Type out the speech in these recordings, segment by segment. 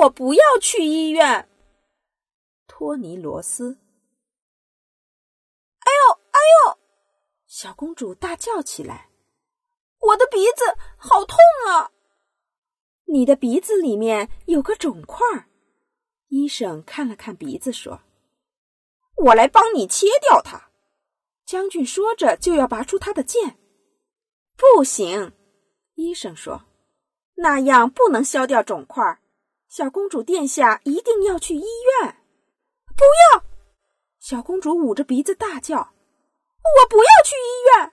我不要去医院。托尼罗斯。哎呦，哎呦！小公主大叫起来：“我的鼻子好痛啊！”你的鼻子里面有个肿块。医生看了看鼻子，说：“我来帮你切掉它。”将军说着就要拔出他的剑。“不行！”医生说，“那样不能消掉肿块。小公主殿下一定要去医院。”“不要！”小公主捂着鼻子大叫，“我不要去医院。”“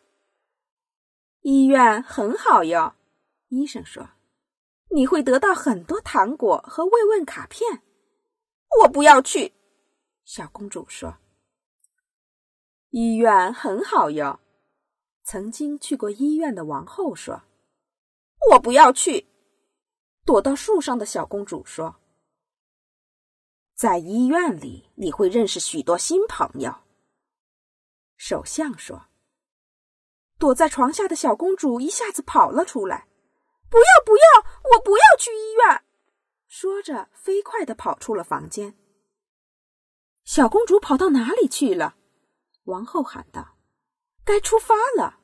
医院很好哟。”医生说，“你会得到很多糖果和慰问卡片。”我不要去，小公主说：“医院很好哟。”曾经去过医院的王后说：“我不要去。”躲到树上的小公主说：“在医院里，你会认识许多新朋友。”首相说：“躲在床下的小公主一下子跑了出来，不要不要，我不要去医院。”说着，飞快的跑出了房间。小公主跑到哪里去了？王后喊道：“该出发了。”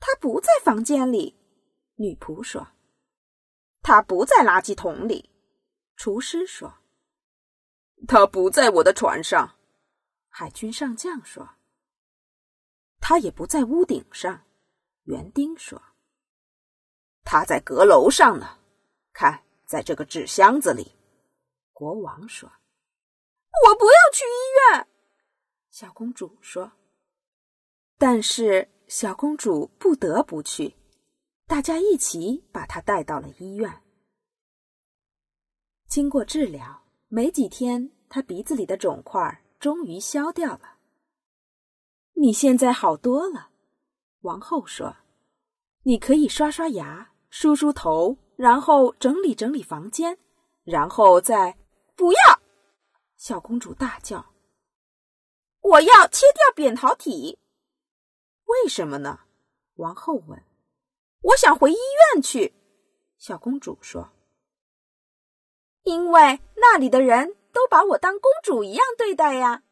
她不在房间里。女仆说：“他不在垃圾桶里。”厨师说：“他不在我的船上。”海军上将说：“他也不在屋顶上。”园丁说：“他在阁楼上呢。看。”在这个纸箱子里，国王说：“我不要去医院。”小公主说：“但是小公主不得不去。”大家一起把他带到了医院。经过治疗，没几天，他鼻子里的肿块终于消掉了。你现在好多了，王后说：“你可以刷刷牙，梳梳头。”然后整理整理房间，然后再不要！小公主大叫：“我要切掉扁桃体！”为什么呢？王后问。“我想回医院去。”小公主说。“因为那里的人都把我当公主一样对待呀。”